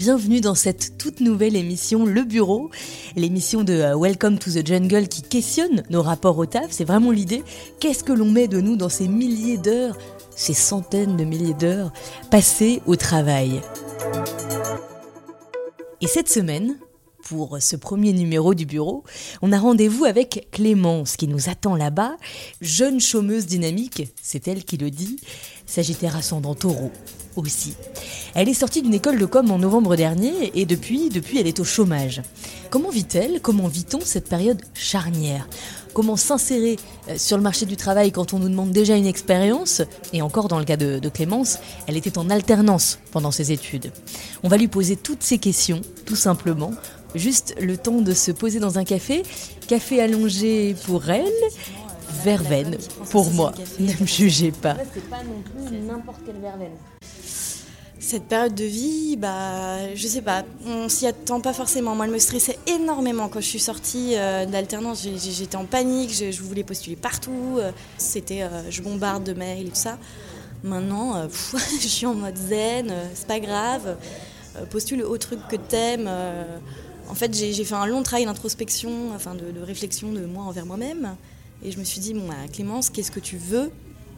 bienvenue dans cette toute nouvelle émission Le Bureau, l'émission de euh, Welcome to the Jungle qui questionne nos rapports au taf. C'est vraiment l'idée. Qu'est-ce que l'on met de nous dans ces milliers d'heures, ces centaines de milliers d'heures passées au travail? Et cette semaine, pour ce premier numéro du bureau, on a rendez-vous avec Clémence qui nous attend là-bas, jeune chômeuse dynamique, c'est elle qui le dit, Sagittaire ascendant taureau aussi. Elle est sortie d'une école de com en novembre dernier et depuis, depuis elle est au chômage. Comment vit-elle? Comment vit-on cette période charnière? Comment s'insérer euh, sur le marché du travail quand on nous demande déjà une expérience? Et encore dans le cas de, de Clémence, elle était en alternance pendant ses études. On va lui poser toutes ces questions, tout simplement, juste le temps de se poser dans un café. Café allongé pour elle, verveine pour moi. Ne me jugez pas. C'est pas non plus n'importe quelle verveine. Cette période de vie, bah, je sais pas, on s'y attend pas forcément. Moi, elle me stressait énormément quand je suis sortie euh, d'alternance. J'étais en panique, je, voulais postuler partout. Euh, C'était, euh, je bombarde de mails et tout ça. Maintenant, euh, pff, je suis en mode zen, euh, c'est pas grave. Euh, postule au truc que t'aimes. En fait, j'ai fait un long travail d'introspection, enfin de, réflexion de moi envers moi-même. Et je me suis dit, bon, bah, Clémence, qu'est-ce que tu veux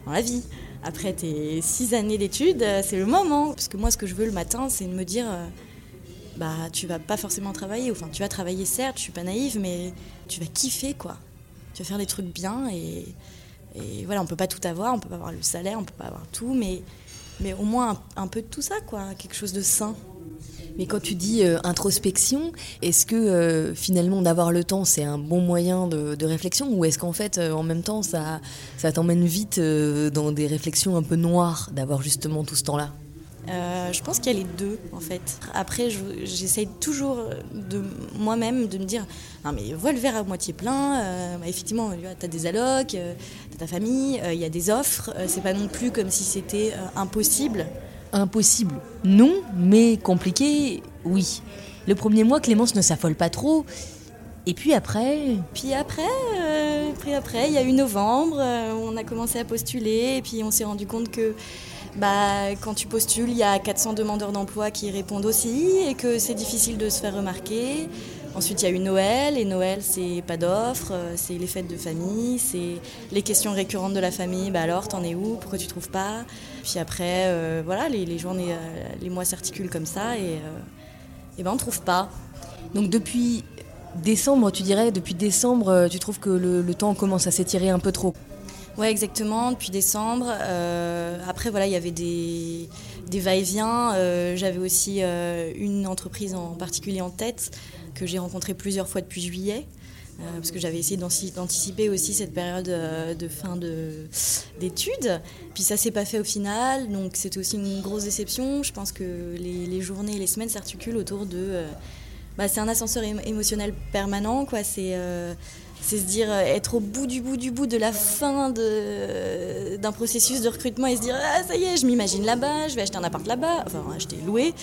dans la vie? Après tes six années d'études, euh, c'est le moment. Parce que moi, ce que je veux le matin, c'est de me dire, euh, bah, tu vas pas forcément travailler. Enfin, tu vas travailler, certes, je suis pas naïve, mais tu vas kiffer, quoi. Tu vas faire des trucs bien et, voilà, on peut pas tout avoir, on peut pas avoir le salaire, on peut pas avoir tout, mais, mais au moins un, un peu de tout ça, quoi. Quelque chose de sain. Mais quand tu dis euh, introspection, est-ce que euh, finalement d'avoir le temps c'est un bon moyen de, réflexion ou est-ce qu'en fait euh, en même temps ça, ça t'emmène vite dans des réflexions un peu noires d'avoir justement tout ce temps-là? Je pense qu'il y a les deux en fait. Après, je- j'essaye toujours de moi-même de me dire non mais vois le verre à moitié plein. euh, bah, effectivement, tu as des allocs, euh, t'as ta famille, il y a des offres. c'est pas non plus comme si c'était impossible. Impossible, non, mais compliqué, oui. Le premier mois, Clémence ne s'affole pas trop. Et puis après, Puis après, euh, après, il y a eu novembre, euh, on a commencé à postuler et puis on s'est rendu compte que bah, quand tu postules, il y a 400 demandeurs d'emploi qui répondent aussi et que c'est difficile de se faire remarquer. Ensuite, il y a eu Noël et Noël, c'est pas d'offres, euh, c'est les fêtes de famille, c'est les questions récurrentes de la famille. Bah alors, t'en es où? Pourquoi tu trouves pas? Puis après, euh, voilà, les, les journées, euh, les mois s'articulent comme ça et, euh, et ben on trouve pas. donc depuis décembre, tu dirais, depuis décembre, tu trouves que le, le temps commence à s'étirer un peu trop? Ouais, exactement, depuis décembre. Euh, après, voilà, il y avait des, des va-et-vient. Euh, J'avais aussi euh, une entreprise en particulier en tête que j'ai rencontrée plusieurs fois depuis juillet. euh, parce que j'avais essayé d'anticiper aussi cette période euh, de fin de- d'études. Puis ça s'est pas fait au final, donc c'était aussi une grosse déception. Je pense que les, journées et les semaines s'articulent autour de... euh, bah, c'est un ascenseur émo- émotionnel permanent, quoi. C'est c'est se dire être au bout du bout du bout de la fin d'un processus de recrutement et se dire ah ça y est je m'imagine là-bas je vais acheter un appart là-bas enfin acheter loué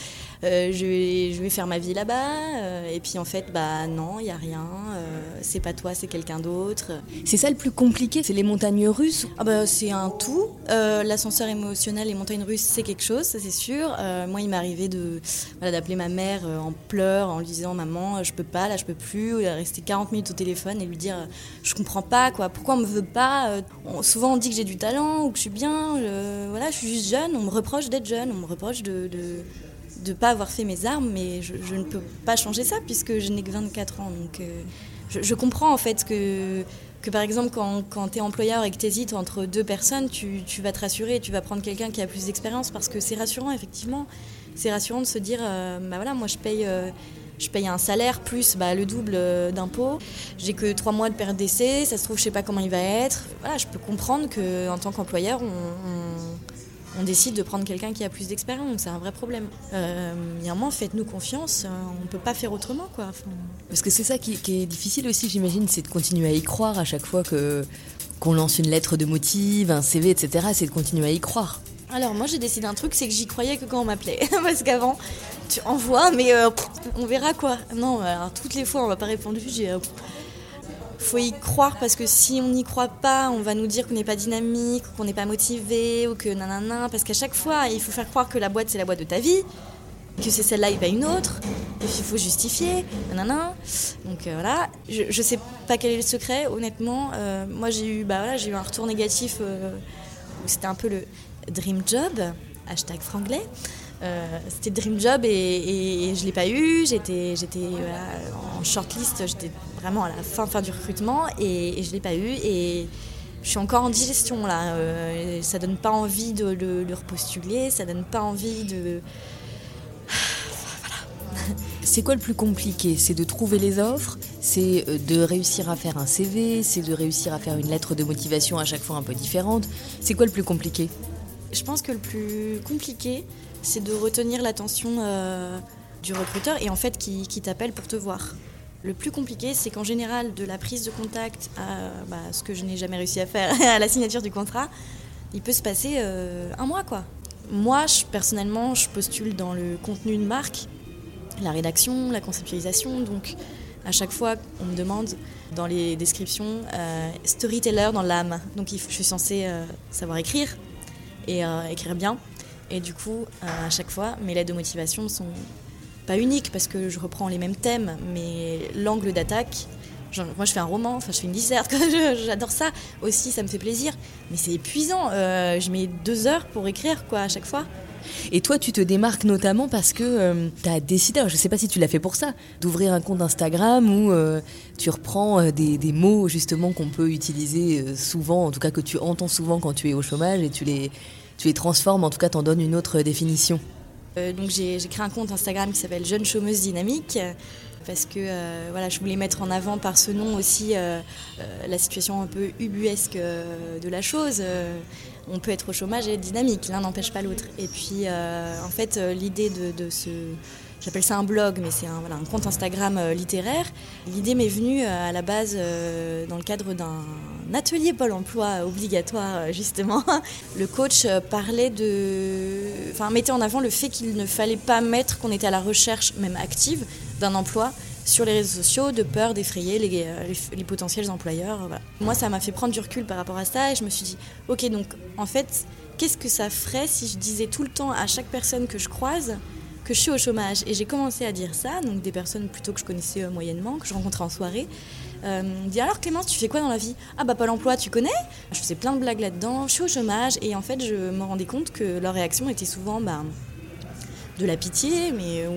euh, je, vais, je vais faire ma vie là-bas euh, et puis en fait bah non il y a rien euh, c'est pas toi c'est quelqu'un d'autre C'est ça le plus compliqué, c'est les montagnes russes. ah bah, c'est un tout. L'ascenseur émotionnel, les montagnes russes, c'est quelque chose, ça c'est sûr. Moi, il m'est arrivé de voilà, d'appeler ma mère en pleurs, en lui disant maman, je peux pas, là, je peux plus. euh, Rester 40 minutes au téléphone et lui dire, je comprends pas, quoi. Pourquoi on me veut pas on- Souvent, on dit que j'ai du talent ou que je suis bien. euh, voilà, je suis juste jeune. On me reproche d'être jeune. On me reproche de, de de pas avoir fait mes armes, mais je, ne peux pas changer ça puisque je n'ai que 24 ans. Donc, euh, je, comprends en fait que, que par exemple, quand, quand tu es employeur et que tu hésites entre deux personnes, tu, tu vas te rassurer tu vas prendre quelqu'un qui a plus d'expérience parce que c'est rassurant, effectivement. C'est rassurant de se dire, euh, bah voilà, moi je paye. euh, je paye un salaire plus bah, le double d'impôts. J'ai que trois mois de période d'essai. Ça se trouve, je sais pas comment il va être. Voilà, je peux comprendre que en tant qu'employeur, on- on décide de prendre quelqu'un qui a plus d'expérience. Donc c'est un vrai problème. Euh, Il y a un moment, faites-nous confiance. euh, On peut pas faire autrement, quoi. Enfin, Parce que c'est ça qui, qui est difficile aussi, j'imagine, c'est de continuer à y croire à chaque fois que qu'on lance une lettre de motive, un CV, etc. C'est de continuer à y croire. Alors moi j'ai décidé un truc, c'est que j'y croyais que quand on m'appelait. Parce qu'avant, tu envoies, mais euh, on verra quoi. Non, alors, toutes les fois on m'a pas répondu, j'ai... euh, faut y croire parce que si on n'y croit pas, on va nous dire qu'on n'est pas dynamique, qu'on n'est pas motivé, ou que nanana. Parce qu'à chaque fois, il faut faire croire que la boîte c'est la boîte de ta vie. que c'est celle-là et pas une autre, il faut justifier, nanana. Donc euh, voilà, je, je sais pas quel est le secret, honnêtement. Euh, moi j'ai eu, bah, voilà, eu un retour négatif euh, où c'était un peu le dream job, hashtag franglais. C'était Dream Job et, et, je l'ai pas eu. J'étais, j'étais en shortlist, j'étais vraiment à la fin, fin du recrutement et, et je l'ai pas eu. Et je suis encore en digestion là. ça donne pas envie de, de repostuler, ça donne pas envie de c'est quoi le plus compliqué? C'est de trouver les offres, c'est euh, de réussir à faire un CV, c'est de réussir à faire une lettre de motivation à chaque fois un peu différente? C'est quoi le plus compliqué? Je pense que le plus compliqué, c'est de retenir l'attention euh, du recruteur et en fait qui, t'appelle pour te voir. Le plus compliqué, c'est qu'en général, de la prise de contact à bah, ce que je n'ai jamais réussi à faire, à la signature du contrat, il peut se passer euh, un mois quoi. Moi, personnellement, je postule dans le contenu de marque la rédaction, la conceptualisation. Donc, à chaque fois, on me demande dans les descriptions euh, storyteller dans l'âme. Donc, je suis censée savoir écrire et écrire bien. Et du coup, à chaque fois, mes lettres de motivation sont pas uniques parce que je reprends les mêmes thèmes, mais l'angle d'attaque. moi, je fais un roman, enfin, je fais une disserte, j'adore ça aussi, ça me fait plaisir. Mais c'est épuisant. je mets deux heures pour écrire, quoi, à chaque fois. Et toi, tu te démarques notamment parce que euh, tu as décidé, je ne sais pas si tu l'as fait pour ça, d'ouvrir un compte Instagram où euh, tu reprends euh, des, mots justement qu'on peut utiliser souvent, en tout cas que tu entends souvent quand tu es au chômage et tu les, tu les transformes, en tout cas t'en donnes une autre définition. donc j'ai créé un compte Instagram qui s'appelle Jeune Chômeuse Dynamique parce que voilà, je voulais mettre en avant par ce nom aussi la situation un peu ubuesque de la chose on peut être au chômage et être dynamique, l'un n'empêche pas l'autre. Et puis, euh, en fait, euh, l'idée de, ce. J'appelle ça un blog, mais c'est un, voilà, compte Instagram euh, littéraire. L'idée m'est venue à la base dans le cadre d'un atelier Pôle emploi obligatoire, justement. Le coach parlait de. Enfin, mettait en avant le fait qu'il ne fallait pas mettre qu'on était à la recherche, même active, d'un emploi sur les réseaux sociaux de peur d'effrayer euh, les, potentiels employeurs. Moi, ça m'a fait prendre du recul par rapport à ça et je me suis dit, ok, donc en fait, qu'est-ce que ça ferait si je disais tout le temps à chaque personne que je croise que je suis au chômage Et j'ai commencé à dire ça, donc des personnes plutôt que je connaissais euh, moyennement, que je rencontrais en soirée. Euh, dit alors Clémence, tu fais quoi dans la vie? Ah bah pas l'emploi, tu connais? Je faisais plein de blagues là-dedans, je suis au chômage et en fait je me rendais compte que leur réaction était souvent bah, de la pitié, mais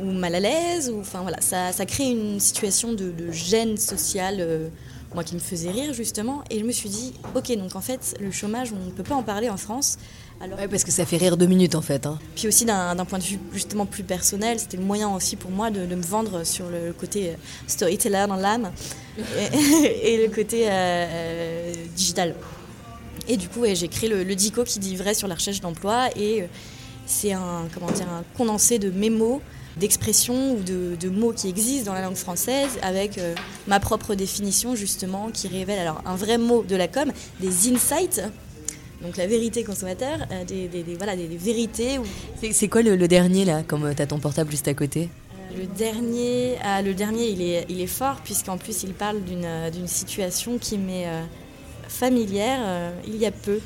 ou, mal à l'aise. Ou, enfin voilà, ça, ça crée une situation de, gêne sociale, euh, moi qui me faisait rire justement. Et je me suis dit, ok, donc en fait, le chômage, on ne peut pas en parler en France. Alors, parce que ça fait rire deux minutes en fait. Hein. Puis aussi d'un point de vue justement plus personnel, c'était le moyen aussi pour moi de, me vendre sur le côté euh, storyteller dans l'âme et, le côté euh, digital. Et du coup, j'ai créé le, le, DICO qui dit vrai sur la recherche d'emploi et c'est un, comment dire, un condensé de mémos, d'expressions ou de, mots qui existent dans la langue française avec euh, ma propre définition justement qui révèle alors un vrai mot de la com, des insights. Donc la vérité consommateur, euh, des, voilà, des, vérités. C'est quoi le, dernier là, comme euh, tu as ton portable juste à côté? Le dernier, ah, le dernier il, est, il est fort puisqu'en plus il parle d'une situation qui m'est familière il y a peu.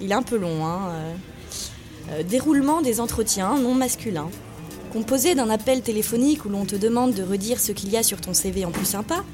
Il est un peu long, hein, euh, déroulement des entretiens non masculins. Composé d'un appel téléphonique où l'on te demande de redire ce qu'il y a sur ton CV en plus sympa,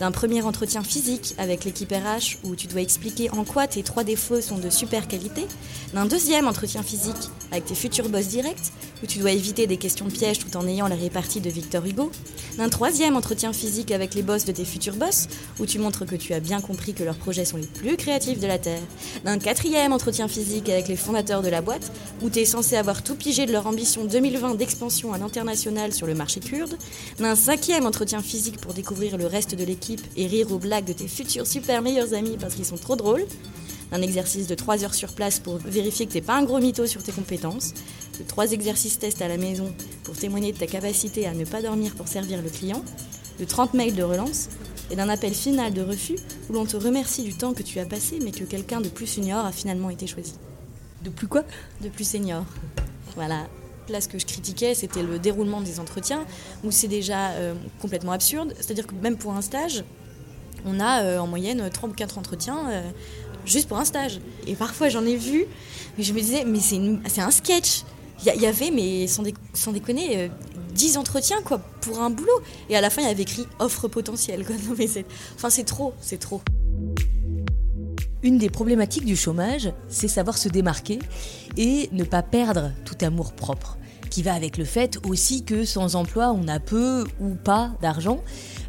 d'un premier entretien physique avec l'équipe RH où tu dois expliquer en quoi tes trois défauts sont de super qualité, d'un deuxième entretien physique avec tes futurs boss directs où tu dois éviter des questions de piège tout en ayant la répartie de Victor Hugo, d'un troisième entretien physique avec les boss de tes futurs boss où tu montres que tu as bien compris que leurs projets sont les plus créatifs de la Terre, d'un quatrième entretien physique avec les fondateurs de la boîte où tu es censé avoir tout pigé de leur ambition 2020 d'expansion à l'international sur le marché kurde, d'un cinquième entretien physique pour découvrir le reste de l'équipe et rire aux blagues de tes futurs super meilleurs amis parce qu'ils sont trop drôles. Un exercice de 3 heures sur place pour vérifier que t'es pas un gros mytho sur tes compétences. De 3 exercices tests à la maison pour témoigner de ta capacité à ne pas dormir pour servir le client. De 30 mails de relance et d'un appel final de refus où l'on te remercie du temps que tu as passé mais que quelqu'un de plus senior a finalement été choisi. De plus quoi? De plus senior. Voilà, Là, ce que je critiquais, c'était le déroulement des entretiens, où c'est déjà euh, complètement absurde. C'est-à-dire que même pour un stage, on a euh, en moyenne 3 ou 4 entretiens euh, juste pour un stage. Et parfois, j'en ai vu, mais je me disais, mais c'est un sketch. il y, avait, mais sans, déconner, 10 entretiens quoi, pour un boulot. Et à la fin, il y avait écrit offre potentielle. Enfin, c'est trop, c'est trop. Une des problématiques du chômage, c'est savoir se démarquer et ne pas perdre tout amour propre, qui va avec le fait aussi que sans emploi, on a peu ou pas d'argent.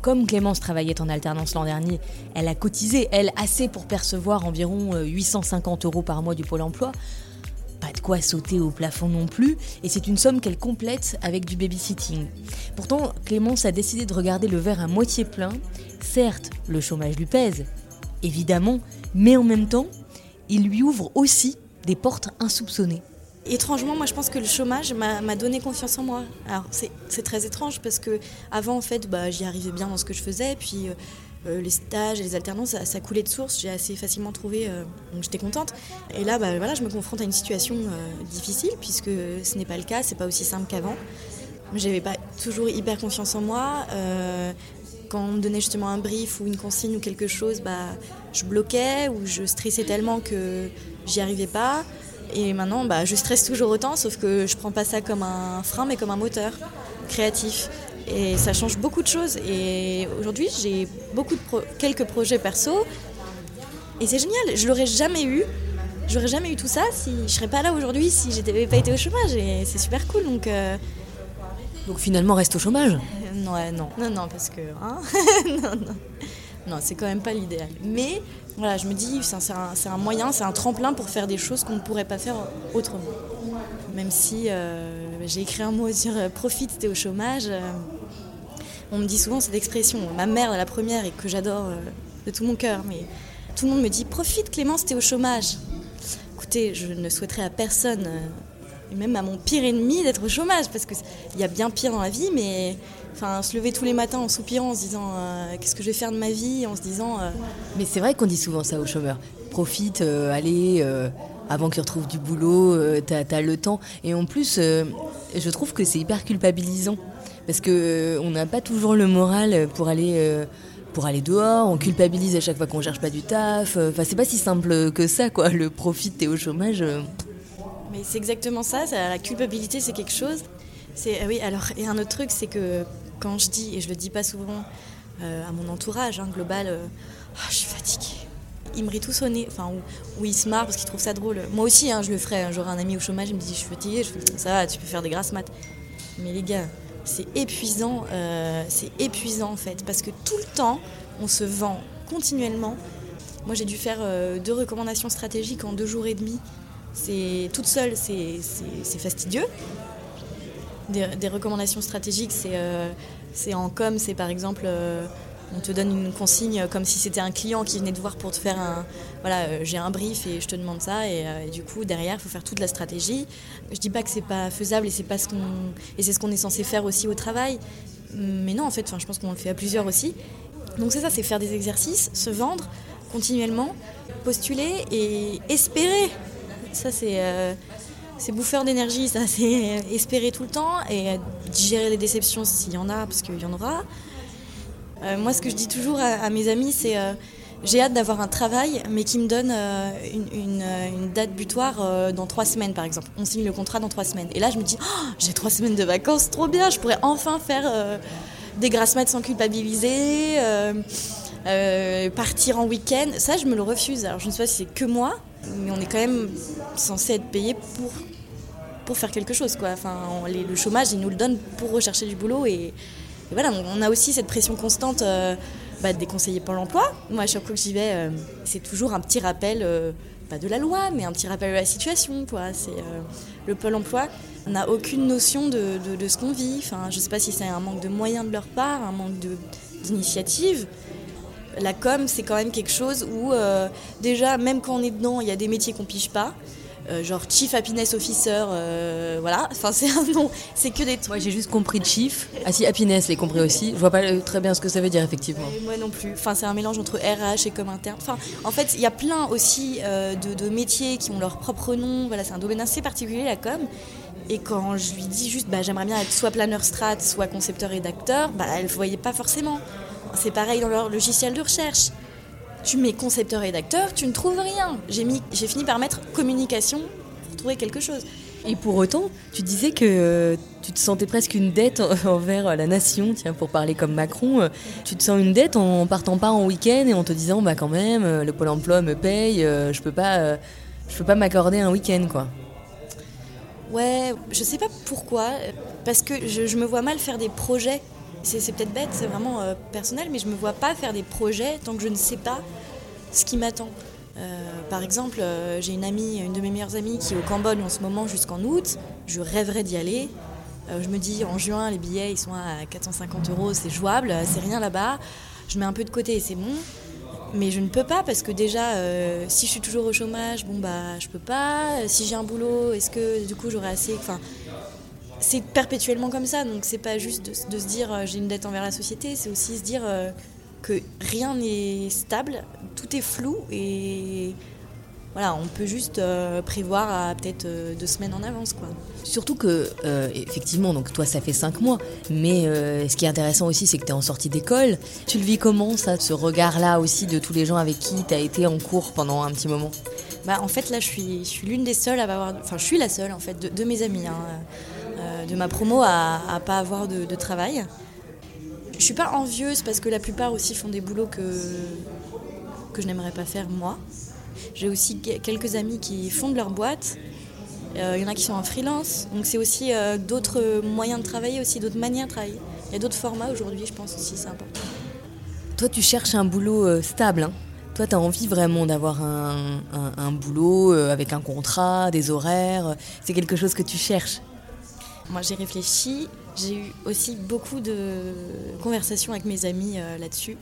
Comme Clémence travaillait en alternance l'an dernier, elle a cotisé, elle, assez pour percevoir environ 850 euros par mois du Pôle emploi. Pas de quoi sauter au plafond non plus, et c'est une somme qu'elle complète avec du babysitting. Pourtant, Clémence a décidé de regarder le verre à moitié plein. Certes, le chômage lui pèse, évidemment, mais en même temps, il lui ouvre aussi des portes insoupçonnées. Étrangement, moi je pense que le chômage m'a donné confiance en moi. Alors c'est très étrange parce que avant en fait bah, j'y arrivais bien dans ce que je faisais, puis euh, euh, les stages et les alternances ça, coulait de source, j'ai assez facilement trouvé, euh, donc j'étais contente. Et là bah, voilà, je me confronte à une situation difficile puisque ce n'est pas le cas, c'est pas aussi simple qu'avant. J'avais pas toujours hyper confiance en moi quand on me donnait justement un brief ou une consigne ou quelque chose, bah, je bloquais ou je stressais tellement que j'y arrivais pas. Et maintenant, bah, je stresse toujours autant, sauf que je prends pas ça comme un frein, mais comme un moteur créatif. Et ça change beaucoup de choses. Et aujourd'hui, j'ai beaucoup de quelques projets perso. Et c'est génial. Je l'aurais jamais eu. J'aurais jamais eu tout ça si je serais pas là aujourd'hui si j'avais pas été au chômage. Et c'est super cool. Donc, euh, donc finalement, reste au chômage non, non, non, non, parce que. Hein non, non. Non, c'est quand même pas l'idéal. Mais voilà, je me dis, c'est un, moyen, c'est un tremplin pour faire des choses qu'on ne pourrait pas faire autrement. Même si euh, j'ai écrit un mot sur euh, profite, t'es au chômage. Euh, on me dit souvent cette expression, ma mère la première et que j'adore de tout mon cœur, mais tout le monde me dit profite Clémence, t'es au chômage. Écoutez, je ne souhaiterais à personne et même à mon pire ennemi d'être au chômage, parce qu'il y a bien pire dans la vie, mais enfin, se lever tous les matins en soupirant, en se disant euh, qu'est-ce que je vais faire de ma vie, en se disant... Euh, mais c'est vrai qu'on dit souvent ça aux chômeurs. Profite, euh, allez, avant qu'ils retrouvent du boulot, t'as as le temps. Et en plus, je trouve que c'est hyper culpabilisant, parce qu'on on n'a pas toujours le moral pour aller pour aller dehors, on culpabilise à chaque fois qu'on cherche pas du taf. Enfin, c'est pas si simple que ça, quoi. Le profite et au chômage. Mais c'est exactement ça, la culpabilité c'est quelque chose. Ah oui, alors et un autre truc c'est que quand je dis et je le dis pas souvent euh, à mon entourage hein, global, euh, ah, je suis fatiguée. Ils me rient tous au nez, enfin ou, ils se marrent parce qu'ils trouvent ça drôle. Moi aussi, hein, je le ferais. Hein. J'aurais un ami au chômage, il me dit je suis fatiguée, je ça va, tu peux faire des grasses maths. Mais les gars, c'est épuisant, euh, c'est épuisant en fait, parce que tout le temps on se vend continuellement. Moi j'ai dû faire deux recommandations stratégiques en deux jours et demi c'est toute seule, c'est fastidieux. Des, recommandations stratégiques, c'est euh, en com, c'est par exemple, euh, on te donne une consigne comme si c'était un client qui venait te voir pour te faire un, voilà, euh, j'ai un brief et je te demande ça et, du coup derrière il faut faire toute la stratégie. Je dis pas que c'est pas faisable et c'est pas ce qu'on et c'est ce qu'on est censé faire aussi au travail, mais non en fait, je pense qu'on le fait à plusieurs aussi. Donc c'est ça, c'est faire des exercices, se vendre continuellement, postuler et espérer ça, c'est euh, bouffeur d'énergie, ça, c'est espérer tout le temps et digérer les déceptions s'il y en a, parce qu'il y en aura. Euh, moi, ce que je dis toujours à, mes amis, c'est euh, j'ai hâte d'avoir un travail, mais qui me donne une, une, date butoir dans trois semaines, par exemple. On signe le contrat dans trois semaines. Et là, je me dis, oh, j'ai trois semaines de vacances, trop bien, je pourrais enfin faire des grasses maths sans culpabiliser. partir en week-end, ça je me le refuse. Alors je ne sais pas si c'est que moi, mais on est quand même censé être payé pour, pour faire quelque chose. Quoi. Enfin, le chômage, il nous le donne pour rechercher du boulot. Et, voilà, on a aussi cette pression constante euh, bah, des conseillers Pôle emploi. Moi, à chaque fois que j'y vais, euh, c'est toujours un petit rappel, euh, pas de la loi, mais un petit rappel de la situation. Quoi. Le Pôle emploi n'a aucune notion de, de, ce qu'on vit. Enfin, je ne sais pas si c'est un manque de moyens de leur part, un manque d'initiative la com, c'est quand même quelque chose où, euh, déjà, même quand on est dedans, il y a des métiers qu'on pige pas. Euh, genre Chief Happiness Officer, euh, voilà, enfin c'est un nom, c'est que des trucs. Moi j'ai juste compris Chief, ah si Happiness j'ai compris aussi, je vois pas très bien ce que ça veut dire effectivement. moi non plus, enfin c'est un mélange entre RH et com interne, enfin en fait il y a plein aussi de, métiers qui ont leur propre nom, voilà c'est un domaine assez particulier la com, et quand je lui dis juste bah, j'aimerais bien être soit planeur strat, soit concepteur rédacteur, bah elle ne voyait pas forcément. C'est pareil dans leur logiciel de recherche. Tu mets concepteur rédacteur, tu ne trouves rien. J'ai, mis, j'ai fini par mettre communication pour trouver quelque chose. Et pour autant, tu disais que euh, tu te sentais presque une dette envers la nation, tiens, pour parler comme Macron. Tu te sens une dette en partant pas en week-end et en te disant, bah quand même, euh, le Pôle emploi me paye, euh, je peux pas, je peux pas m'accorder un week-end, quoi. Ouais, je sais pas pourquoi, parce que je, me vois mal faire des projets. C'est peut-être bête, c'est vraiment personnel, mais je me vois pas faire des projets tant que je ne sais pas ce qui m'attend. Euh, par exemple, euh, j'ai une amie, une de mes meilleures amies qui est au Cambodge en ce moment jusqu'en août. Je rêverais d'y aller. Euh, je me dis en juin, les billets ils sont à 450 euros, c'est jouable, c'est rien là-bas. Je mets un peu de côté c'est bon. Mais je ne peux pas parce que déjà, si je suis toujours au chômage, bon bah je peux pas. Si j'ai un boulot, est-ce que du coup j'aurai assez. C'est perpétuellement comme ça, donc c'est pas juste de, se dire j'ai une dette envers la société, c'est aussi se dire que rien n'est stable, tout est flou et voilà, on peut juste euh, prévoir à peut-être euh, deux semaines en avance. Quoi. Surtout que, euh, effectivement, donc toi ça fait cinq mois, mais ce qui est intéressant aussi, c'est que tu es en sortie d'école. Tu le vis comment, ça, ce regard-là aussi de tous les gens avec qui tu as été en cours pendant un petit moment? Bah, En fait, là, je suis, je suis l'une des seules à avoir. Enfin, je suis la seule, en fait, de, mes amis, hein, de ma promo à, à pas avoir de, travail. Je suis pas envieuse parce que la plupart aussi font des boulots que, que je n'aimerais pas faire moi. J'ai aussi quelques amis qui fondent leur boîte. Euh, il y en a qui sont en freelance. Donc c'est aussi euh, d'autres moyens de travailler, aussi d'autres manières de travailler. Il y a d'autres formats aujourd'hui, je pense aussi, c'est important. Toi, tu cherches un boulot euh, stable. Hein Toi, tu as envie vraiment d'avoir un, un, boulot avec un contrat, des horaires. C'est quelque chose que tu cherches Moi, j'ai réfléchi. J'ai eu aussi beaucoup de conversations avec mes amis là-dessus.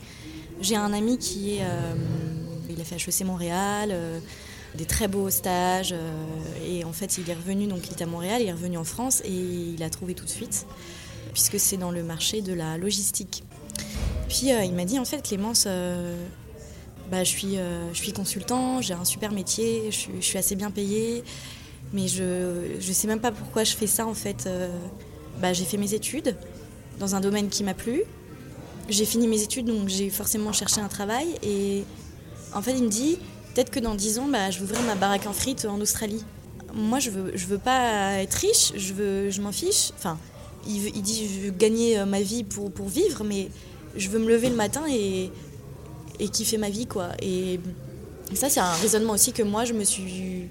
J'ai un ami qui est. Euh, il a fait HEC Montréal, euh, des très beaux stages. Euh, et en fait, il est revenu, donc il était à Montréal, il est revenu en France et il a trouvé tout de suite, puisque c'est dans le marché de la logistique. Puis il m'a dit en fait, Clémence. Bah, je, suis, je suis consultant, j'ai un super métier, je suis, je suis, assez bien payée, mais je ne sais même pas pourquoi je fais ça en fait. bah, j'ai fait mes études dans un domaine qui m'a plu, j'ai fini mes études, donc j'ai forcément cherché un travail. Et en fait, il me dit peut-être que dans 10 ans, bah, je vais ouvrir ma baraque en frites en Australie. Moi, je veux, je veux pas être riche, je, veux, je m'en fiche. Enfin, il, il, dit je veux gagner euh, ma vie pour, pour vivre, mais je veux me lever le matin et, et kiffer ma vie, quoi. Et ça, c'est un raisonnement aussi que moi, je me suis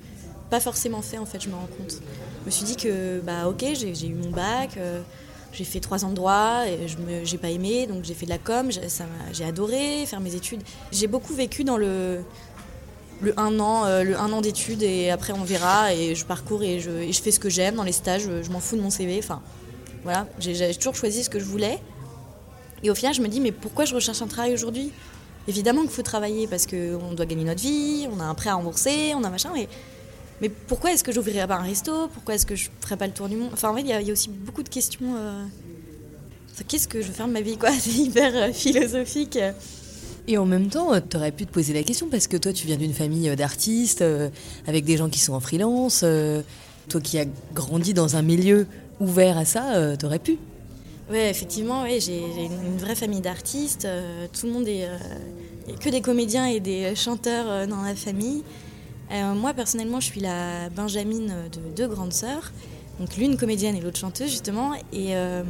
pas forcément fait, en fait, je me rends compte. Je me suis dit que, bah, ok, j'ai eu mon bac. Euh, j'ai fait trois ans de droit, et je n'ai pas aimé, donc j'ai fait de la com, j'ai adoré faire mes études. J'ai beaucoup vécu dans le, le un an, euh, an d'études et après on verra et je parcours et je, je fais ce que j'aime dans les stages, je, m'en fous de mon CV. Enfin, voilà, j'ai toujours choisi ce que je voulais. Et au final, je me dis mais pourquoi je recherche un travail aujourd'hui? Évidemment qu'il faut travailler parce qu'on doit gagner notre vie, on a un prêt à rembourser, on a machin, mais mais pourquoi est-ce que j'ouvrirais pas un resto? Pourquoi est-ce que je ferais pas le tour du monde? Enfin, en fait, il y, a aussi beaucoup de questions. Euh, qu'est-ce que je veux faire de ma vie quoi? C'est hyper euh, philosophique. Et en même temps, tu aurais pu te poser la question parce que toi, tu viens d'une famille euh, d'artistes, avec des gens qui sont en freelance. toi qui as grandi dans un milieu ouvert à ça, tu aurais pu. Oui, effectivement, ouais, j'ai une vraie famille d'artistes. tout le monde est. Il n'y a que des comédiens et des chanteurs dans la famille. Euh, moi, personnellement, je suis la Benjamine de deux grandes sœurs. Donc l'une comédienne et l'autre chanteuse, justement. Et euh,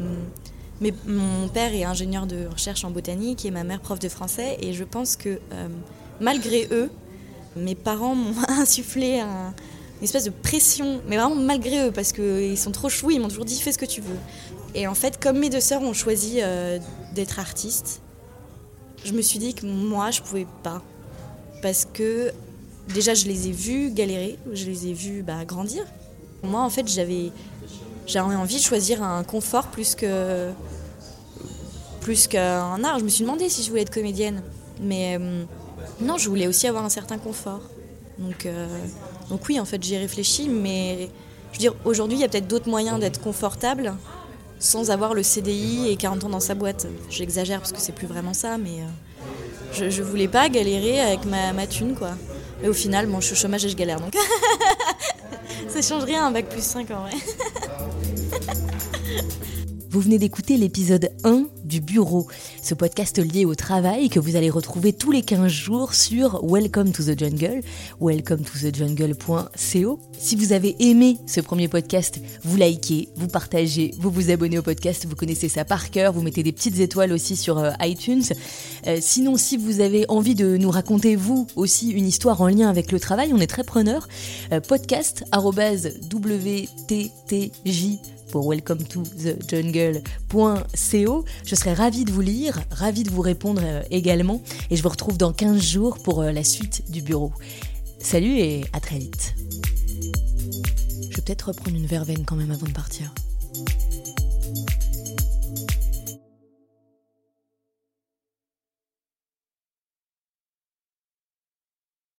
mais mon père est ingénieur de recherche en botanique et ma mère prof de français. Et je pense que euh, malgré eux, mes parents m'ont insufflé un, une espèce de pression, mais vraiment malgré eux, parce qu'ils sont trop chouis, ils m'ont toujours dit fais ce que tu veux. Et en fait, comme mes deux sœurs ont choisi d'être artistes, je me suis dit que moi, je pouvais pas. Parce que déjà, je les ai vus galérer, je les ai vus bah, grandir. Moi, en fait, j'avais envie de choisir un confort plus que plus qu'un art. Je me suis demandé si je voulais être comédienne, mais euh, non, je voulais aussi avoir un certain confort. Donc, euh, donc oui, en fait, j'y réfléchi, mais je veux dire, aujourd'hui, il y a peut-être d'autres moyens d'être confortable sans avoir le CDI et 40 ans dans sa boîte. J'exagère parce que c'est plus vraiment ça, mais euh, je, je voulais pas galérer avec ma, ma thune, quoi. Et au final, bon, je suis au chômage et je galère donc. ça change rien un bac plus 5 en vrai. Vous venez d'écouter l'épisode 1 du Bureau, ce podcast lié au travail que vous allez retrouver tous les 15 jours sur Welcome to the Jungle, welcome to the jungle.co. Si vous avez aimé ce premier podcast, vous likez, vous partagez, vous vous abonnez au podcast, vous connaissez ça par cœur, vous mettez des petites étoiles aussi sur euh, iTunes. Euh, sinon, si vous avez envie de nous raconter vous aussi une histoire en lien avec le travail, on est très preneur. Euh, podcast@wttj pour welcome to the jungle.co. Je serai ravie de vous lire, ravie de vous répondre euh, également et je vous retrouve dans 15 jours pour euh, la suite du bureau. Salut et à très vite. Je vais peut-être reprendre une verveine quand même avant de partir.